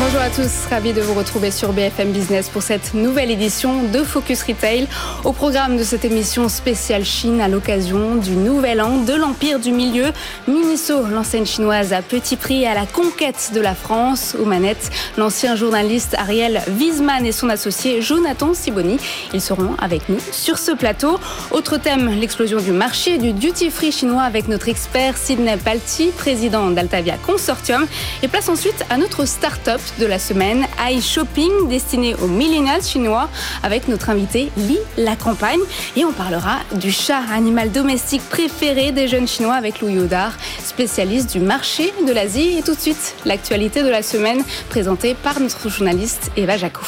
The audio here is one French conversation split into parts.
Bonjour à tous, ravi de vous retrouver sur BFM Business pour cette nouvelle édition de Focus Retail. Au programme de cette émission spéciale Chine à l'occasion du nouvel an de l'Empire du Milieu, Miniso, l'enseigne chinoise à petit prix à la conquête de la France. Aux manettes, l'ancien journaliste Ariel Wiesman et son associé Jonathan Siboni. Ils seront avec nous sur ce plateau. Autre thème, l'explosion du marché du duty-free chinois avec notre expert Sidney Palti, président d'Altavia Consortium. Et place ensuite à notre start-up de la semaine, iShopping, destiné aux millénials chinois, avec notre invité Li La Campagne. Et on parlera du chat, animal domestique préféré des jeunes chinois avec Louis Audard, spécialiste du marché de l'Asie. Et tout de suite, l'actualité de la semaine, présentée par notre journaliste Eva Jaco.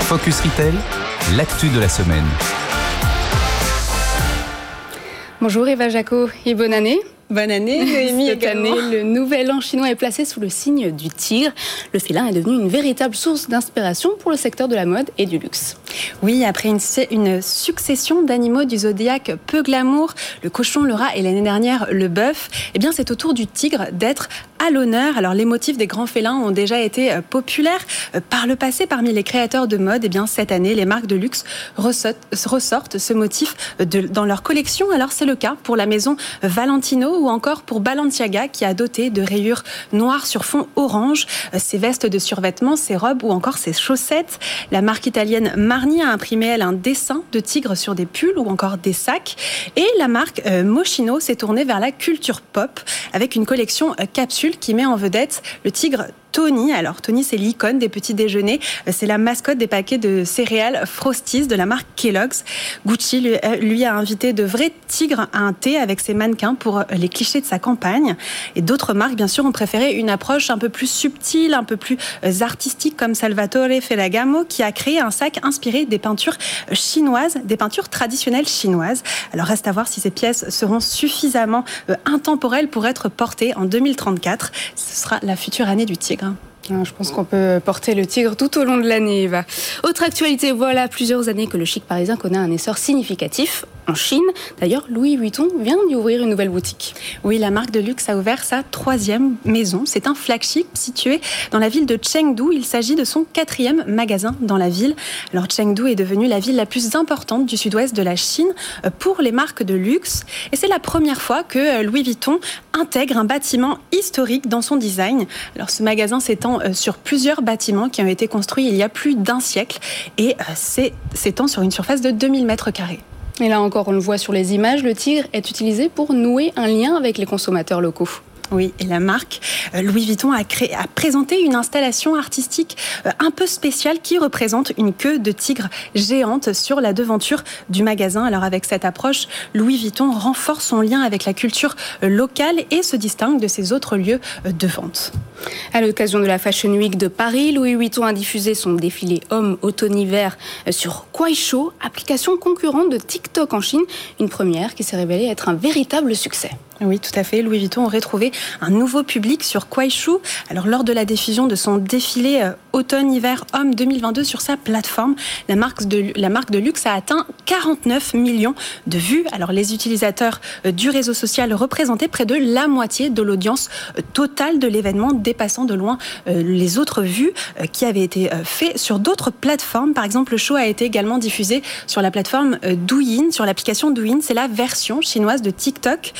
Focus Retail, l'actu de la semaine. Bonjour Eva Jaco et bonne année. Bonne année, Noémie. Cette année, le nouvel an chinois est placé sous le signe du tigre. Le félin est devenu une véritable source d'inspiration pour le secteur de la mode et du luxe. Oui, après une, une succession d'animaux du zodiaque peu glamour, le cochon, le rat et l'année dernière le bœuf, eh bien c'est au tour du tigre d'être à l'honneur. Alors les motifs des grands félins ont déjà été euh, populaires euh, par le passé parmi les créateurs de mode. Et eh bien cette année, les marques de luxe ressortent ce motif de, dans leur collection. Alors c'est le cas pour la maison Valentino ou encore pour Balenciaga qui a doté de rayures noires sur fond orange ses vestes de survêtement, ses robes ou encore ses chaussettes. La marque italienne Marni a imprimé elle un dessin de tigre sur des pulls ou encore des sacs. Et la marque euh, Moschino s'est tournée vers la culture pop avec une collection euh, capsule qui met en vedette le tigre Tony. Alors Tony, c'est l'icône des petits déjeuners. C'est la mascotte des paquets de céréales Frosties de la marque Kellogg's. Gucci lui, a invité de vrais tigres à un thé avec ses mannequins pour les clichés de sa campagne. Et d'autres marques, bien sûr, ont préféré une approche un peu plus subtile, un peu plus euh, artistique, comme Salvatore Ferragamo, qui a créé un sac inspiré des peintures chinoises, des peintures traditionnelles chinoises. Alors reste à voir si ces pièces seront suffisamment euh, intemporelles pour être portées en 2034. Ce sera la future année du tigre. Weiter. Je pense qu'on peut porter le tigre tout au long de l'année, Eva. Autre actualité, voilà plusieurs années que le chic parisien connaît un essor significatif en Chine. D'ailleurs, Louis Vuitton vient d'y ouvrir une nouvelle boutique. Oui, la marque de luxe a ouvert sa troisième maison. C'est un flagship situé dans la ville de Chengdu. Il s'agit de son quatrième magasin dans la ville. Alors, Chengdu est devenue la ville la plus importante du sud-ouest de la Chine euh, pour les marques de luxe. Et c'est la première fois que euh, Louis Vuitton intègre un bâtiment historique dans son design. Alors, ce magasin s'étend euh, sur plusieurs bâtiments qui ont été construits il y a plus d'un siècle et s'étend sur une surface de 2000 mètres carrés. Et là encore, on le voit sur les images, le tigre est utilisé pour nouer un lien avec les consommateurs locaux. Oui, la marque euh, Louis Vuitton a, créé, a présenté une installation artistique euh, un peu spéciale qui représente une queue de tigre géante sur la devanture du magasin. Alors avec cette approche, Louis Vuitton renforce son lien avec la culture euh, locale et se distingue de ses autres lieux de vente. À l'occasion de la Fashion Week de Paris, Louis Vuitton a diffusé son défilé homme automne-hiver sur Kuaishou, application concurrente de TikTok en Chine, une première qui s'est révélée être un véritable succès. Oui, tout à fait. Louis Vuitton aurait trouvé un nouveau public sur Kuaishou. Alors, lors de la diffusion de son défilé euh, automne-hiver homme 2022 sur sa plateforme, la marque, de, la marque de luxe a atteint 49 millions de vues. Alors, les utilisateurs euh, du réseau social représentaient près de la moitié de l'audience euh, totale de l'événement, dépassant de loin les autres vues qui avaient été faites sur d'autres plateformes. Par exemple, le show a été également diffusé sur la plateforme Douyin, sur l'application Douyin. C'est la version chinoise de TikTok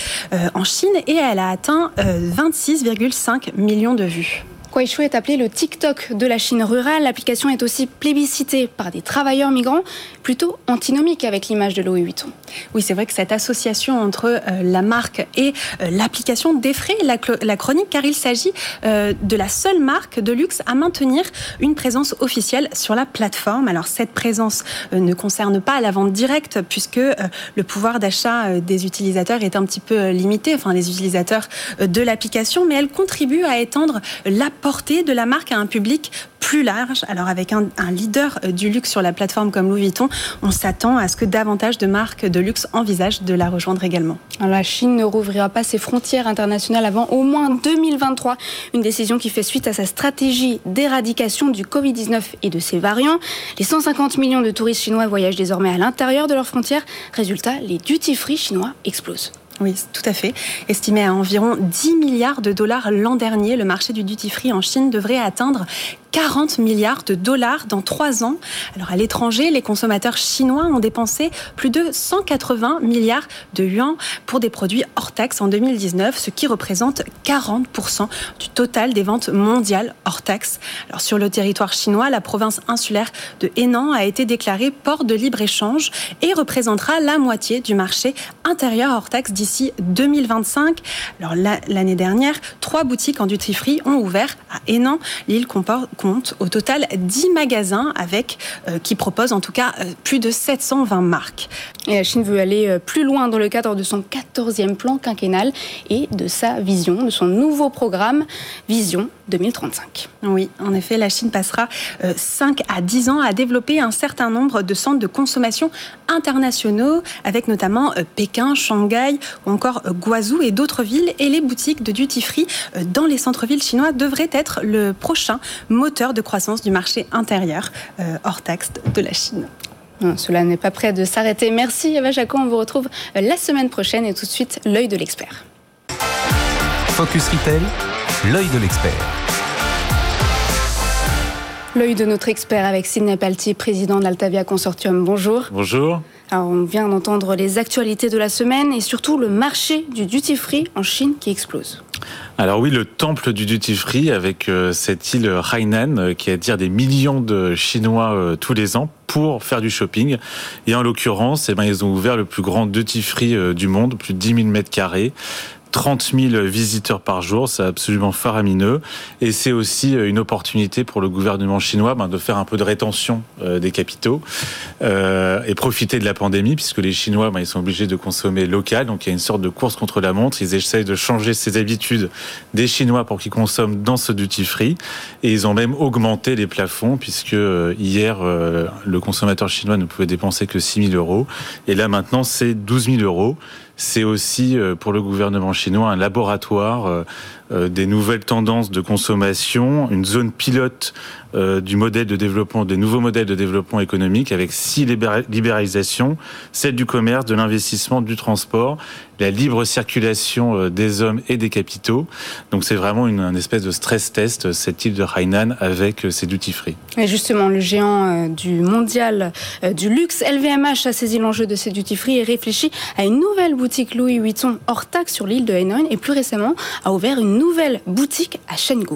en Chine et elle a atteint 26,5 euh, millions de vues. Kuaishou est appelé le TikTok de la Chine rurale. L'application est aussi plébiscitée par des travailleurs migrants, plutôt antinomique avec l'image de Louis Vuitton. Oui, c'est vrai que cette association entre euh, la marque et euh, l'application défraie la, chronique car il s'agit euh, de la seule marque de luxe à maintenir une présence officielle sur la plateforme. Alors cette présence ne concerne pas la vente directe puisque le pouvoir d'achat des utilisateurs est un petit peu limité, enfin les utilisateurs de l'application, mais elle contribue à étendre la portée de la marque à un public plus large. Alors avec un, leader euh, du luxe sur la plateforme comme Louis Vuitton, on s'attend à ce que davantage de marques de luxe envisagent de la rejoindre également. la Chine ne rouvrira pas ses frontières internationales avant au moins 2023, une décision qui fait suite à sa stratégie d'éradication du Covid-19 et de ses variants. Les 150 millions de touristes chinois voyagent désormais à l'intérieur de leurs frontières. Résultat, les duty-free chinois explosent. Oui, tout à fait. Estimé à environ 10 milliards de dollars l'an dernier, le marché du duty-free en Chine devrait atteindre 40 milliards de dollars dans trois ans. Alors à l'étranger, les consommateurs chinois ont dépensé plus de 180 milliards de yuan pour des produits hors taxe en 2019, ce qui représente 40% du total des ventes mondiales hors taxe. Alors sur le territoire chinois, la province insulaire de Henan a été déclarée port de libre-échange et représentera la moitié du marché intérieur hors taxe d'ici 2025. Alors l'année dernière, trois boutiques en duty free ont ouvert à Henan. L'île comporte compte au total 10 magasins avec, euh, qui proposent en tout cas euh, plus de 720 marques. Et la Chine veut aller euh, plus loin dans le cadre de son 14e plan quinquennal et de sa vision, de son nouveau programme Vision 2035. Oui, en effet, la Chine passera 5 à 10 ans à développer un certain nombre de centres de consommation internationaux, avec notamment Pékin, Shanghai ou encore Guazhou et d'autres villes. Et les boutiques de duty-free dans les centres-villes chinois devraient être le prochain moteur de croissance du marché intérieur euh, hors taxe de la Chine. cela n'est pas prêt de s'arrêter. Merci Eva Jaco, on vous retrouve euh, la semaine prochaine et tout de suite l'œil de l'expert. Focus Retail, l'œil de l'expert. L'œil de notre expert avec Sidney Palti, président d'Altavia Consortium. Bonjour. Bonjour. On vient d'entendre les actualités de la semaine et surtout le marché du duty-free en Chine qui explose. Alors oui, le temple du duty free avec euh, cette île Hainan euh, qui attire des millions de Chinois euh, tous les ans pour faire du shopping. Et en l'occurrence, eh ben, ils ont ouvert le plus grand duty free du monde, plus de 10 000 mètres carrés. 30 000 visiteurs par jour, c'est absolument faramineux. Et c'est aussi euh, une opportunité pour le gouvernement chinois ben, de faire un peu de rétention euh, des capitaux euh, et profiter de la pandémie, puisque les Chinois, ben, ils sont obligés de consommer local. Donc il y a une sorte de course contre la montre. Ils essayent de changer ces habitudes des Chinois pour qu'ils consomment dans ce duty free. Et ils ont même augmenté les plafonds, puisque hier, le consommateur chinois ne pouvait dépenser que 6 000 euros. Et là maintenant, c'est 12 000 euros c'est aussi euh, pour le gouvernement chinois un laboratoire euh, des nouvelles tendances de consommation, une zone pilote du modèle de développement, des nouveaux modèles de développement économique avec six libéralisations, celle du commerce, de l'investissement, du transport, la libre circulation des hommes et des capitaux. Donc c'est vraiment une, espèce de stress test, cette île de Hainan avec ses duty free. Et justement, le géant du mondial du luxe, LVMH, a saisi l'enjeu de ces duty free et réfléchit à une nouvelle boutique Louis Vuitton hors taxe sur l'île de Hainan et plus récemment a ouvert une nouvelle boutique à Chengdu.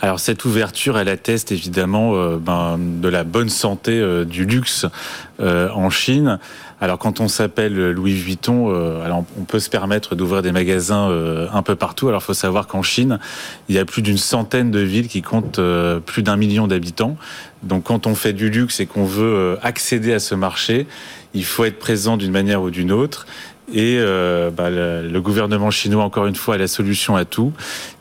Alors cette ouverture, elle atteste évidemment euh, ben, de la bonne santé euh, du luxe euh, en Chine. Alors quand on s'appelle Louis Vuitton, on peut se permettre d'ouvrir des magasins un peu partout. Alors il faut savoir qu'en Chine, il y a plus d'une centaine de villes qui comptent plus d'un million d'habitants. Donc quand on fait du luxe et qu'on veut accéder à ce marché, il faut être présent d'une manière ou d'une autre. Et euh, bah, le, gouvernement chinois, encore une fois, a la solution à tout.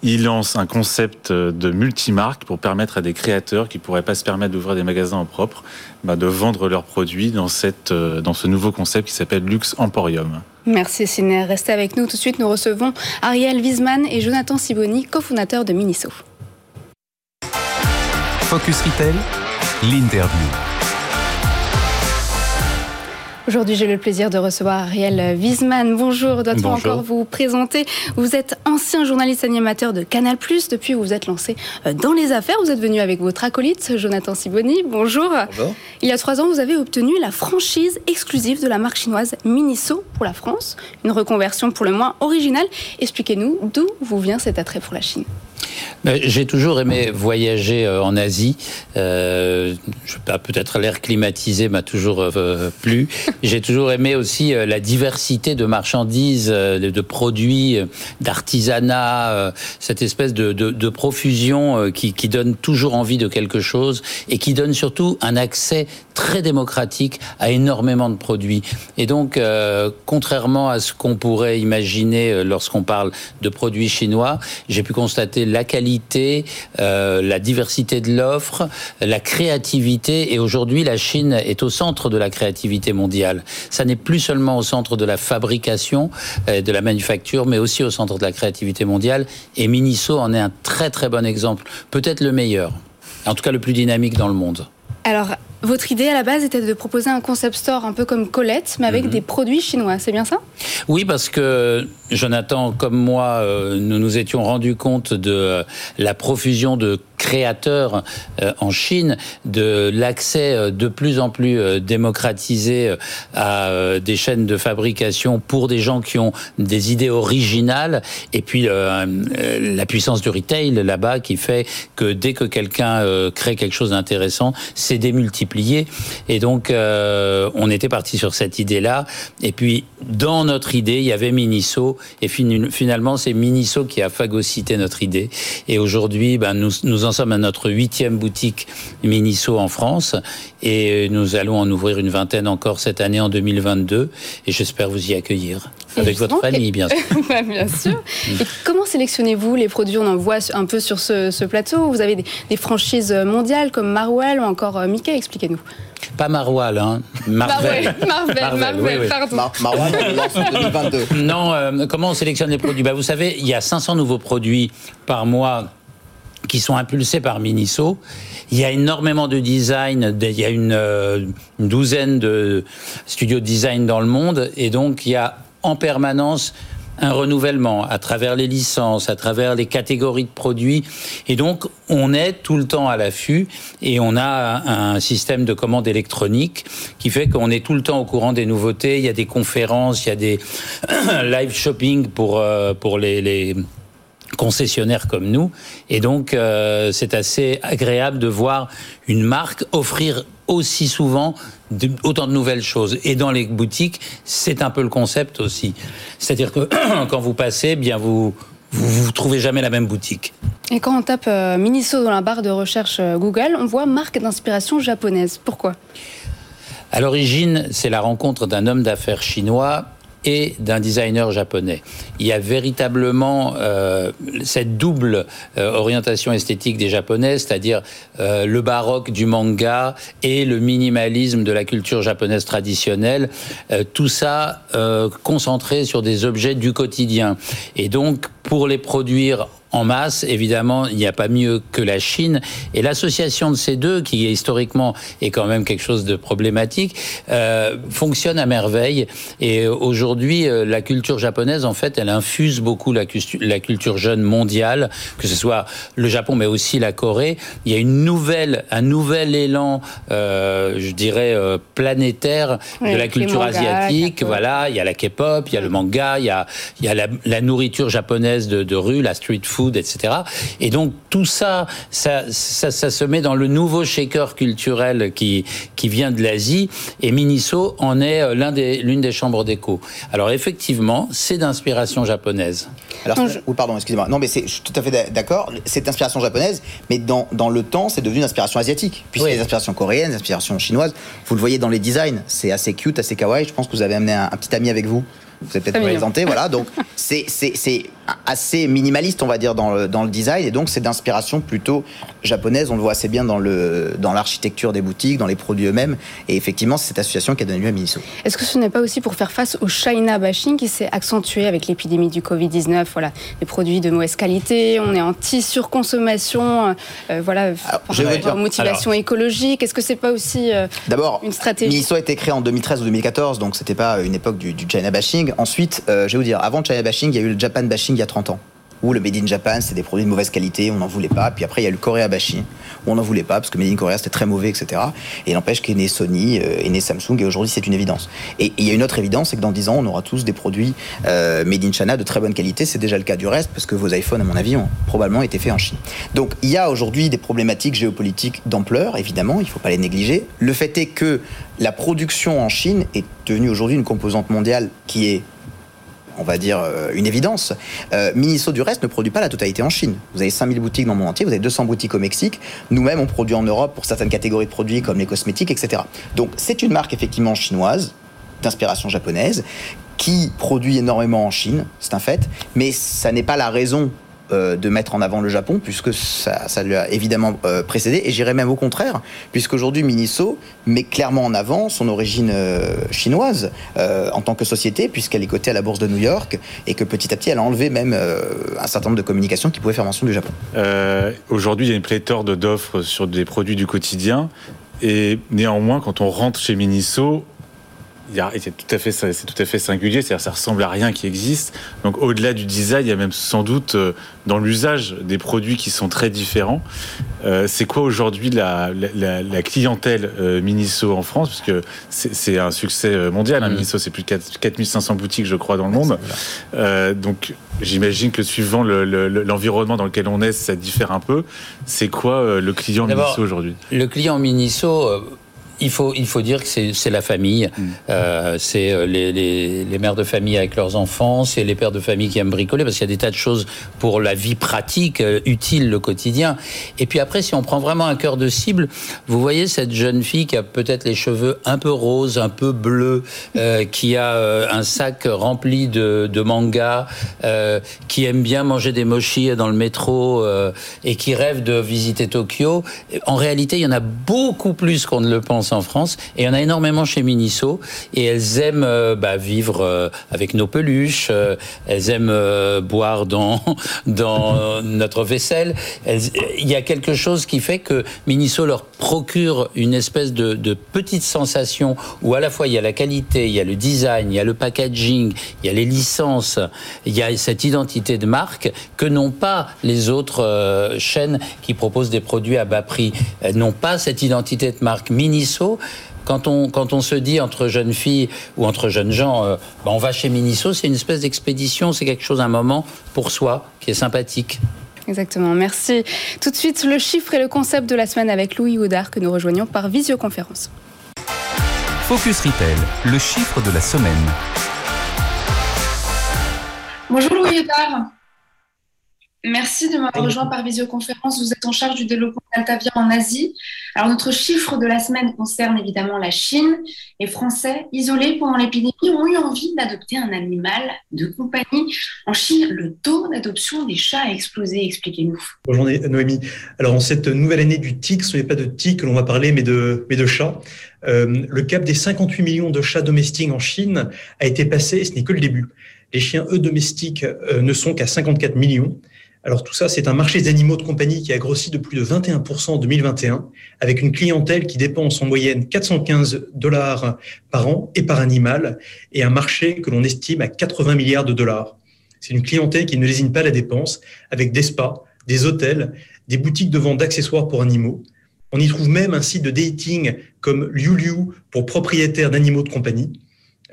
Il lance un concept de multimarque pour permettre à des créateurs qui pourraient pas se permettre d'ouvrir des magasins en propre, bah, de vendre leurs produits dans, cette, euh, dans ce nouveau concept qui s'appelle Luxe Emporium. Merci Siner. Restez avec nous. Tout de suite, nous recevons Ariel Wiesman et Jonathan Siboni, cofondateurs de Miniso. Focus Retail, l'interview. Aujourd'hui, j'ai le plaisir de recevoir Ariel Wiesman. Bonjour, doit-on encore vous présenter? Vous êtes ancien journaliste animateur de Canal+, depuis vous vous êtes lancé euh, dans les affaires. Vous êtes venu avec votre acolyte, Jonathan Siboni. Bonjour. Bonjour. Il y a trois ans, vous avez obtenu la franchise exclusive de la marque chinoise Miniso pour la France. Une reconversion pour le moins originale. Expliquez-nous d'où vous vient cet attrait pour la Chine. J'ai toujours aimé voyager euh, en Asie. Euh, peut-être l'air climatisé m'a toujours euh, plu. J'ai toujours aimé aussi euh, la diversité de marchandises, de produits, d'artisanat, cette espèce de, de, de profusion qui, qui, donne toujours envie de quelque chose et qui donne surtout un accès très démocratique à énormément de produits. Et donc, contrairement à ce qu'on pourrait imaginer lorsqu'on parle de produits chinois, j'ai pu constater la qualité, euh, la diversité de l'offre, la créativité. Et aujourd'hui, la Chine est au centre de la créativité mondiale. Ça n'est plus seulement au centre de la fabrication, euh, de la manufacture, mais aussi au centre de la créativité mondiale. Et Miniso en est un très très bon exemple, peut-être le meilleur, en tout cas le plus dynamique dans le monde. Alors, Votre idée à la base était de proposer un concept store un peu comme Colette, mais avec mhm. des produits chinois, c'est bien ça? Oui, parce que Jonathan, comme moi, euh, nous nous étions rendus compte de la profusion de créateurs euh, en Chine, de l'accès euh, de plus en plus euh, démocratisé à des chaînes de fabrication pour des gens qui ont des idées originales, et puis la puissance du retail là-bas qui fait que dès que quelqu'un crée quelque chose d'intéressant, c'est démultiplié. Et donc, on était parti sur cette idée-là. Et puis, dans notre idée, il y avait Miniso, et finalement, c'est Miniso qui a phagocyté notre idée. Et aujourd'hui, ben, nous, nous en sommes à notre huitième boutique Miniso en France et nous allons en ouvrir une vingtaine encore cette année en 2022 et j'espère vous y accueillir avec votre famille bien sûr. Bah, bien sûr. Et comment sélectionnez-vous les produits? On en voit un peu sur ce, plateau. Vous avez des, franchises mondiales comme Marwell ou encore euh, Mickey. Expliquez-nous. Pas Marwell, hein. Marvel. Marvel, Marvel, pardon. Marwell, en 2022. Non, euh, comment on sélectionne les produits? Bah, Vous savez, il y a 500 nouveaux produits par mois qui sont impulsés par Miniso. Il y a énormément de design, il y a une, euh, une douzaine de studios de design dans le monde, et donc il y a en permanence un renouvellement à travers les licences, à travers les catégories de produits. Et donc, on est tout le temps à l'affût et on a un système de commande électronique qui fait qu'on est tout le temps au courant des nouveautés. Il y a des conférences, il y a des live shopping pour, euh, pour les concessionnaires comme nous. Et donc, euh, c'est assez agréable de voir une marque offrir aussi souvent autant de nouvelles choses. Et dans les boutiques, c'est un peu le concept aussi. C'est-à-dire que quand vous passez, bien vous vous, trouvez jamais la même boutique. Et quand on tape euh, Miniso dans la barre de recherche euh, Google, on voit marque d'inspiration japonaise. Pourquoi? À l'origine, c'est la rencontre d'un homme d'affaires chinois d'un designer japonais. Il y a véritablement euh, cette double euh, orientation esthétique des japonais, c'est-à-dire euh, le baroque du manga et le minimalisme de la culture japonaise traditionnelle, tout ça concentré sur des objets du quotidien. Et donc, pour les produire en masse, évidemment, il n'y a pas mieux que la Chine. Et l'association de ces deux, qui historiquement est quand même quelque chose de problématique, euh, fonctionne à merveille. Et aujourd'hui, euh, la culture japonaise, en fait, elle infuse beaucoup la, la, culture jeune mondiale, que ce soit le Japon, mais aussi la Corée. Il y a une nouvelle, un nouvel élan, euh, je dirais, euh, planétaire de la culture asiatique. Voilà, il y a la K-pop, il y a le manga, il y a, il y a la, la nourriture japonaise de, de rue, la street food etc. Et donc tout ça, ça, ça, se met dans le nouveau shaker culturel qui, qui vient de l'Asie, et Miniso en est euh, l'un des, l'une des chambres d'écho. Alors effectivement, c'est d'inspiration japonaise. Alors, pardon, excusez-moi. Non, mais je suis tout à fait d'accord. C'est d'inspiration japonaise, mais dans, dans le temps, c'est devenu une inspiration asiatique. Puisqu'il y a des inspirations coréennes, des inspirations chinoises. Vous le voyez dans les designs. C'est assez cute, assez kawaii. Je pense que vous avez amené un, un petit ami avec vous. Vous avez peut-être présenté, voilà. Donc c'est assez minimaliste, on va dire, dans le, dans le design, et donc c'est d'inspiration plutôt japonaise. On le voit assez bien dans le dans l'architecture des boutiques, dans les produits eux-mêmes. Et effectivement, c'est cette association qui a donné lieu à Miniso. Est-ce que ce n'est pas aussi pour faire face au China bashing qui s'est accentué avec l'épidémie du Covid-19 Voilà, des produits de mauvaise qualité, on est anti-surconsommation, euh, voilà, par motivation écologique. Est-ce que c'est pas aussi euh, D'abord, une stratégie? Miniso a été créé en 2013 ou 2014, donc c'était pas une époque du, du China bashing. Ensuite, euh, je vais vous dire, avant le China bashing, il y a eu le Japan bashing il y a 30 ans où le Made in Japan, c'est des produits de mauvaise qualité, on n'en voulait pas. Puis après, il y a le Korea Bashi, où on n'en voulait pas, parce que Made in Korea, c'était très mauvais, etc. Et n'empêche qu'est né Sony, euh, est né Samsung, et aujourd'hui, c'est une évidence. Et il y a une autre évidence, c'est que dans 10 ans, on aura tous des produits euh, Made in China de très bonne qualité. C'est déjà le cas du reste, parce que vos iPhones, à mon avis, ont probablement été faits en Chine. Donc, il y a aujourd'hui des problématiques géopolitiques d'ampleur, évidemment, il ne faut pas les négliger. Le fait est que la production en Chine est devenue aujourd'hui une composante mondiale qui est on va dire, euh, une évidence. Euh, Miniso, du reste, ne produit pas la totalité en Chine. Vous avez 5000 boutiques dans le monde entier, vous avez 200 boutiques au Mexique. Nous-mêmes, on produit en Europe pour certaines catégories de produits comme les cosmétiques, etc. Donc, c'est une marque effectivement chinoise, d'inspiration japonaise, qui produit énormément en Chine, c'est un fait, mais ça n'est pas la raison de mettre en avant le Japon, puisque ça, ça lui a évidemment euh, précédé. Et j'irais même au contraire, puisqu'aujourd'hui Miniso met clairement en avant son origine euh, chinoise en tant que société, puisqu'elle est cotée à la bourse de New York, et que petit à petit, elle a enlevé même un certain nombre de communications qui pouvaient faire mention du Japon. Aujourd'hui, il y a une pléthore d'offres sur des produits du quotidien. Et néanmoins, quand on rentre chez Miniso, c'est tout à fait, c'est tout à fait singulier. C'est-à-dire, ça ressemble à rien qui existe. Donc, au-delà du design, il y a même sans doute euh, dans l'usage des produits qui sont très différents. Euh, c'est quoi aujourd'hui la, la, clientèle euh, Miniso en France? Parce que c'est un succès mondial. Hein, mm. Miniso, c'est plus de 4500 boutiques, je crois, dans le monde. donc, j'imagine que suivant l'environnement dans lequel on est, ça diffère un peu. C'est quoi le client Miniso aujourd'hui? Le client Miniso il faut, il faut dire que c'est la famille. Mm. Euh, c'est euh, les, les, les, mères de famille avec leurs enfants, c'est les pères de famille qui aiment bricoler, parce qu'il y a des tas de choses pour la vie pratique, euh, utile, le quotidien. Et puis après, si on prend vraiment un cœur de cible, vous voyez cette jeune fille qui a peut-être les cheveux un peu roses, un peu bleus, euh, qui a un sac rempli de, de mangas, qui aime bien manger des mochis dans le métro et qui rêve de visiter Tokyo. En réalité, il y en a beaucoup plus qu'on ne le pense en France. Et il y en a énormément chez Miniso. Et elles aiment euh, bah, vivre euh, avec nos peluches. Euh, elles aiment boire dans, dans notre vaisselle. il y a quelque chose qui fait que Miniso leur procure une espèce de, de petite sensation où à la fois il y a la qualité, il y a le design, il y a le packaging, il y a les licences, il y a cette identité de marque que n'ont pas les autres chaînes qui proposent des produits à bas prix. Elles n'ont pas cette identité de marque. Miniso quand on, quand on se dit entre jeunes filles ou entre jeunes gens, euh, bah, on va chez Miniso, c'est une espèce d'expédition, c'est quelque chose, un moment pour soi qui est sympathique. Exactement, merci. Tout de suite, le chiffre et le concept de la semaine avec Louis Houdard que nous rejoignons par visioconférence. Focus Retail, le chiffre de la semaine. Bonjour Louis Houdard. Merci de m'avoir rejoint par visioconférence. Vous êtes en charge du développement d'Altavia en Asie. Alors, notre chiffre de la semaine concerne évidemment la Chine. Les Français, isolés pendant l'épidémie, ont eu envie d'adopter un animal de compagnie. En Chine, le taux d'adoption des chats a explosé. Expliquez-nous. Bonjour Noémie. Alors, en cette nouvelle année du TIC, ce n'est pas de TIC que l'on va parler, mais de, mais de chats. Euh, le cap des 58 millions de chats domestiques en Chine a été passé, ce n'est que le début. Les chiens, eux, domestiques, euh, ne sont qu'à 54 millions. Alors tout ça, c'est un marché des animaux de compagnie qui a grossi de plus de 21% en 2021, avec une clientèle qui dépense en moyenne 415 dollars par an et par animal, et un marché que l'on estime à 80 milliards de dollars. C'est une clientèle qui ne lésine pas la dépense, avec des spas, des hôtels, des boutiques de vente d'accessoires pour animaux. On y trouve même un site de dating comme Liu Liu pour propriétaires d'animaux de compagnie.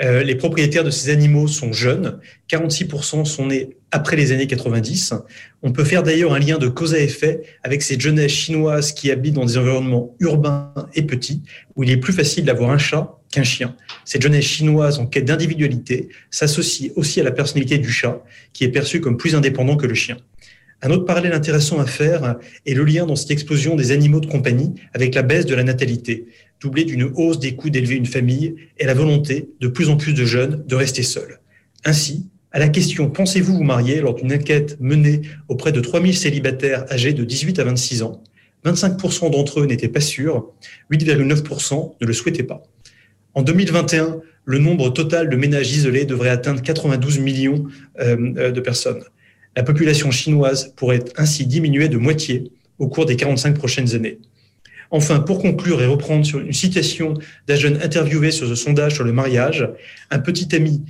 Euh, les propriétaires de ces animaux sont jeunes, 46% sont nés après les années 90. On peut faire d'ailleurs un lien de cause à effet avec ces jeunesses chinoises qui habitent dans des environnements urbains et petits, où il est plus facile d'avoir un chat qu'un chien. Cette jeunesse chinoise en quête d'individualité s'associe aussi à la personnalité du chat, qui est perçu comme plus indépendant que le chien. Un autre parallèle intéressant à faire est le lien dans cette explosion des animaux de compagnie avec la baisse de la natalité, doublée d'une hausse des coûts d'élever une famille et la volonté de plus en plus de jeunes de rester seuls. Ainsi, à la question Pensez-vous vous marier lors d'une enquête menée auprès de 3000 célibataires âgés de 18 à 26 ans, 25% d'entre eux n'étaient pas sûrs, 8,9% ne le souhaitaient pas. En 2021, le nombre total de ménages isolés devrait atteindre 92 millions euh, euh, de personnes. La population chinoise pourrait ainsi diminuer de moitié au cours des 45 prochaines années. Enfin, pour conclure et reprendre sur une citation d'un jeune interviewé sur ce sondage sur le mariage, un petit ami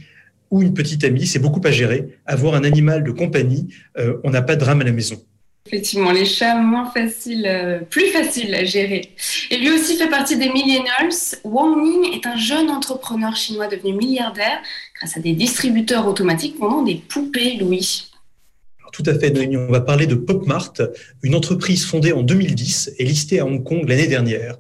ou une petite amie, c'est beaucoup à gérer. Avoir un animal de compagnie, euh, on n'a pas de drame à la maison. Effectivement, les chats moins faciles, euh, plus faciles à gérer. Et lui aussi fait partie des millennials. Wang Ning est un jeune entrepreneur chinois devenu milliardaire grâce à des distributeurs automatiques vendant des poupées Louis. Tout à fait, Noémie. On va parler de PopMart, une entreprise fondée en 2010 et listée à Hong Kong l'année dernière.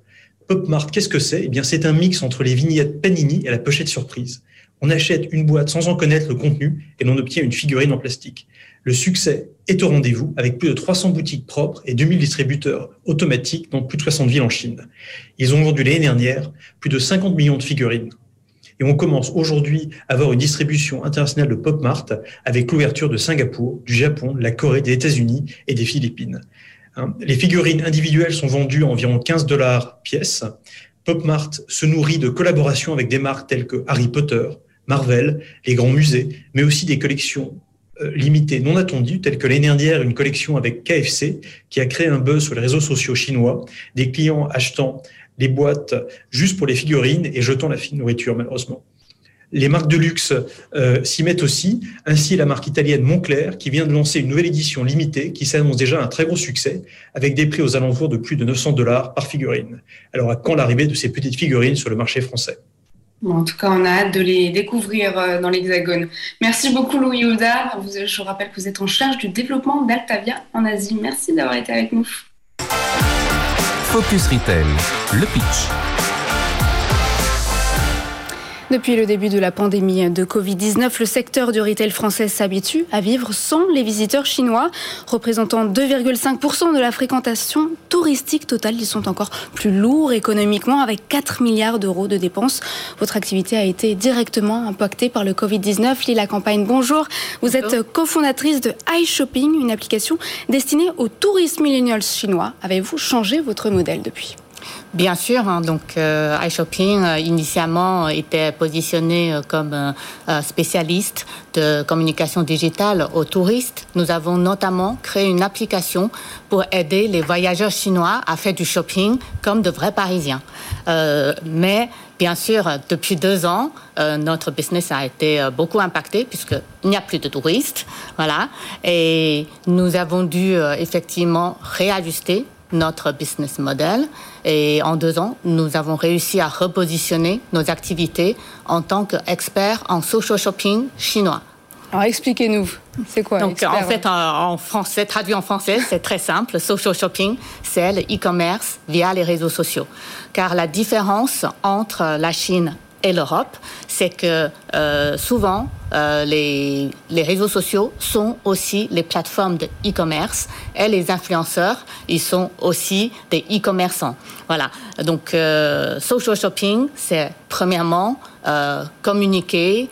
PopMart, qu'est-ce que c'est? Eh bien, c'est un mix entre les vignettes Panini et la pochette surprise. On achète une boîte sans en connaître le contenu et l'on obtient une figurine en plastique. Le succès est au rendez-vous avec plus de 300 boutiques propres et 2000 distributeurs automatiques dans plus de 60 villes en Chine. Ils ont vendu l'année dernière plus de 50 millions de figurines. Et on commence aujourd'hui à avoir une distribution internationale de Pop Mart avec l'ouverture de Singapour, du Japon, de la Corée, des États-Unis et des Philippines. Hein, les figurines individuelles sont vendues à environ 15 dollars pièce. Pop Mart se nourrit de collaborations avec des marques telles que Harry Potter, Marvel, les grands musées, mais aussi des collections euh, limitées non attendues, telles que l'année dernière une collection avec KFC qui a créé un buzz sur les réseaux sociaux chinois, des clients achetant les boîtes juste pour les figurines et jetons la fine nourriture, malheureusement. Les marques de luxe euh, s'y mettent aussi. Ainsi, la marque italienne Moncler, qui vient de lancer une nouvelle édition limitée, qui s'annonce déjà un très gros succès, avec des prix aux alentours de plus de 900 dollars par figurine. Alors, à quand l'arrivée de ces petites figurines sur le marché français? En tout cas, on a hâte de les découvrir euh, dans l'Hexagone. Merci beaucoup, Louis Houdard. Je vous rappelle que vous êtes en charge du développement d'Altavia en Asie. Merci d'avoir été avec nous. Focus Retail, le pitch. Depuis le début de la pandémie de Covid-19, le secteur du retail français s'habitue à vivre sans les visiteurs chinois. Représentant 2,5% de la fréquentation touristique totale, ils sont encore plus lourds économiquement avec 4 milliards d'euros de dépenses. Votre activité a été directement impactée par le Covid-19. Lila Campagne, bonjour. Vous êtes cofondatrice de iShopping, une application destinée aux touristes millennials chinois. Avez-vous changé votre modèle depuis? Bien sûr, hein, donc euh, iShopping euh, initialement était positionné euh, comme spécialiste de communication digitale aux touristes. Nous avons notamment créé une application pour aider les voyageurs chinois à faire du shopping comme de vrais Parisiens. mais bien sûr, depuis deux ans, notre business a été beaucoup impacté puisqu'il n'y a plus de touristes, voilà, et nous avons dû effectivement réajuster notre business model. Et en deux ans, nous avons réussi à repositionner nos activités en tant qu'experts en social shopping chinois. Alors expliquez-nous, c'est quoi Donc en fait, en, français, traduit en français, c'est très simple. Social shopping, c'est le e-commerce via les réseaux sociaux. Car la différence entre la Chine et l'Europe, c'est que euh, souvent, euh, les, les, réseaux sociaux sont aussi les plateformes de e-commerce et les influenceurs, ils sont aussi des e-commerçants. Voilà. Donc, euh, social shopping, c'est premièrement communiquer,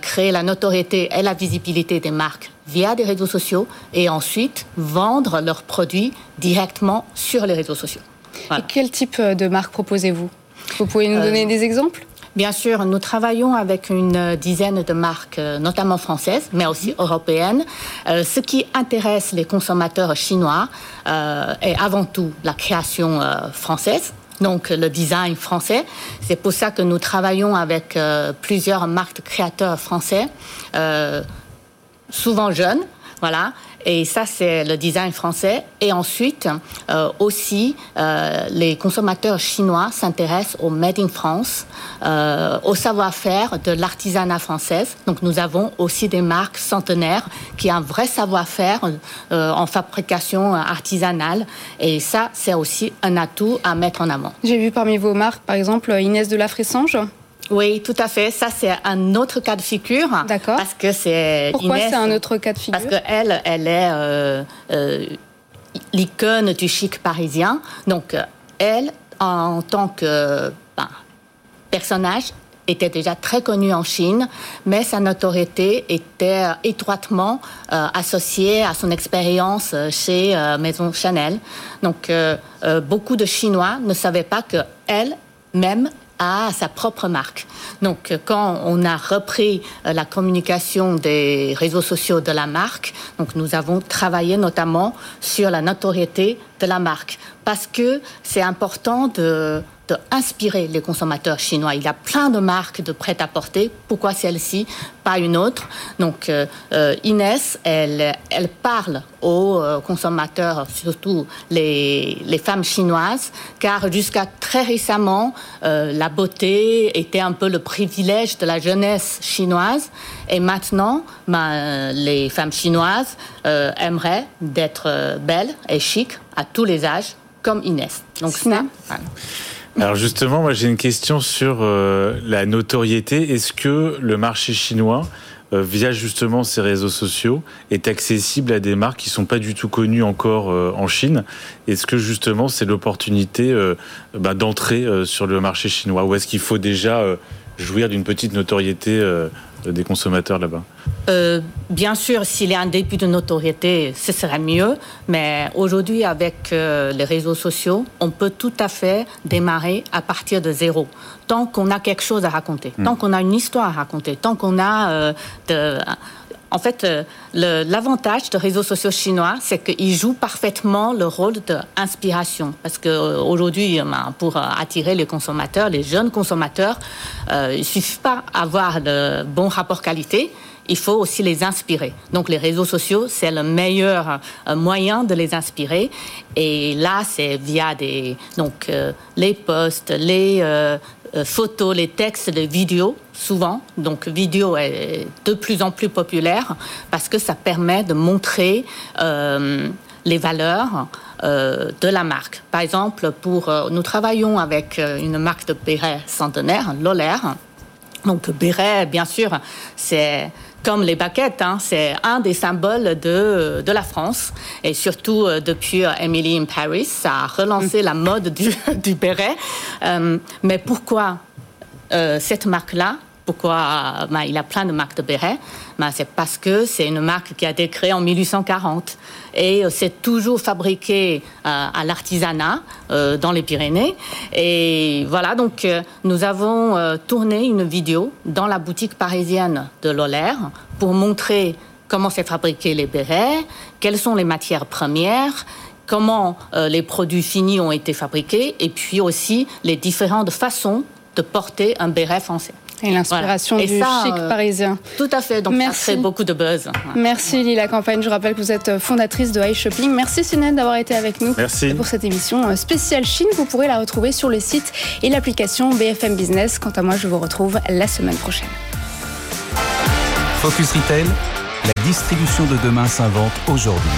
créer la notoriété et la visibilité des marques via des réseaux sociaux et ensuite vendre leurs produits directement sur les réseaux sociaux. Et quel type de marque proposez-vous? Vous pouvez nous donner des exemples? Bien sûr, nous travaillons avec une dizaine de marques, euh, notamment françaises, mais aussi mhm. européennes. Euh, ce qui intéresse les consommateurs chinois euh, est avant tout la création française donc le design français. C'est pour ça que nous travaillons avec plusieurs marques de créateurs français, souvent jeunes, voilà, et ça, c'est le design français. Et ensuite, euh, aussi, euh, les consommateurs chinois s'intéressent au Made in France, euh, au savoir-faire de l'artisanat français. Donc, nous avons aussi des marques centenaires qui ont un vrai savoir-faire en fabrication artisanale. Et ça, c'est aussi un atout à mettre en avant. J'ai vu parmi vos marques, par exemple, Inès de la Fressange. Oui, tout à fait. Ça, c'est un autre cas de figure. D'accord. Parce que c'est. Pourquoi c'est un autre cas de figure Parce qu'elle, elle est euh, euh, l'icône du chic parisien. Donc, elle, en tant que ben, personnage, était déjà très connue en Chine, mais sa notoriété était étroitement euh, associée à son expérience chez Maison Chanel. Donc, beaucoup de Chinois ne savaient pas que elle même à sa propre marque. Donc, quand on a repris euh, la communication des réseaux sociaux de la marque, donc nous avons travaillé notamment sur la notoriété de la marque parce que c'est important de les consommateurs chinois. Il y a plein de marques de prêt-à-porter. Pourquoi celle-ci, pas une autre? Donc euh, euh, Inès, elle, elle parle aux euh, consommateurs, surtout les, les femmes chinoises, car jusqu'à très récemment, la beauté était un peu le privilège de la jeunesse chinoise. Et maintenant, ben, les femmes chinoises aimeraient d'être belles et chic à tous les âges, comme Inès. Donc ça, alors justement, moi j'ai une question sur euh, la notoriété. Est-ce que le marché chinois, euh, via justement ces réseaux sociaux, est accessible à des marques qui sont pas du tout connues encore euh, en Chine? Est-ce que justement c'est l'opportunité bah, d'entrer sur le marché chinois? Ou est-ce qu'il faut déjà jouir d'une petite notoriété des consommateurs là-bas euh, Bien sûr, s'il y a un début de notoriété, ce serait mieux. Mais aujourd'hui, avec euh, les réseaux sociaux, on peut tout à fait démarrer à partir de zéro. Tant qu'on a quelque chose à raconter, hmm. tant qu'on a une histoire à raconter, tant qu'on a euh, de, en fait, euh, l'avantage des réseaux sociaux chinois, c'est qu'ils jouent parfaitement le rôle d'inspiration. Parce qu'aujourd'hui, ben, pour attirer les consommateurs, les jeunes consommateurs, il ne suffit pas d'avoir de bons rapports qualité il faut aussi les inspirer. Donc les réseaux sociaux, c'est le meilleur euh, moyen de les inspirer. Et là, c'est via des donc euh, les posts, les euh, photos, les textes, les vidéos, souvent. Donc vidéo est de plus en plus populaire parce que ça permet de montrer les valeurs de la marque. Par exemple, pour nous travaillons avec une marque de béret centenaire, Lolaire. Donc béret, bien sûr, c'est comme les baguettes, hein, c'est un des symboles de, de la France. Et surtout euh, depuis euh, Emily in Paris, ça a relancé la mode du, du béret. Euh, mais pourquoi cette marque-là? Pourquoi ben, il a plein de marques de béret C'est parce que c'est une marque qui a été créée en 1840 et c'est toujours fabriqué à l'artisanat dans les Pyrénées. Et voilà, donc nous avons tourné une vidéo dans la boutique parisienne de Lolaire pour montrer comment c'est fabriqué les bérets, quelles sont les matières premières, comment euh, les produits finis ont été fabriqués, et puis aussi les différentes façons de porter un béret français. Et l'inspiration du chic euh, parisien. Tout à fait, donc Merci. ça crée beaucoup de buzz. Merci Lila Campagne, je rappelle que vous êtes fondatrice de High Shopping. Merci Sinette d'avoir été avec nous Merci. pour cette émission euh, spéciale Chine. Vous pourrez la retrouver sur le site et l'application BFM Business. Quant à moi, je vous retrouve la semaine prochaine. Focus Retail, la distribution de demain s'invente aujourd'hui.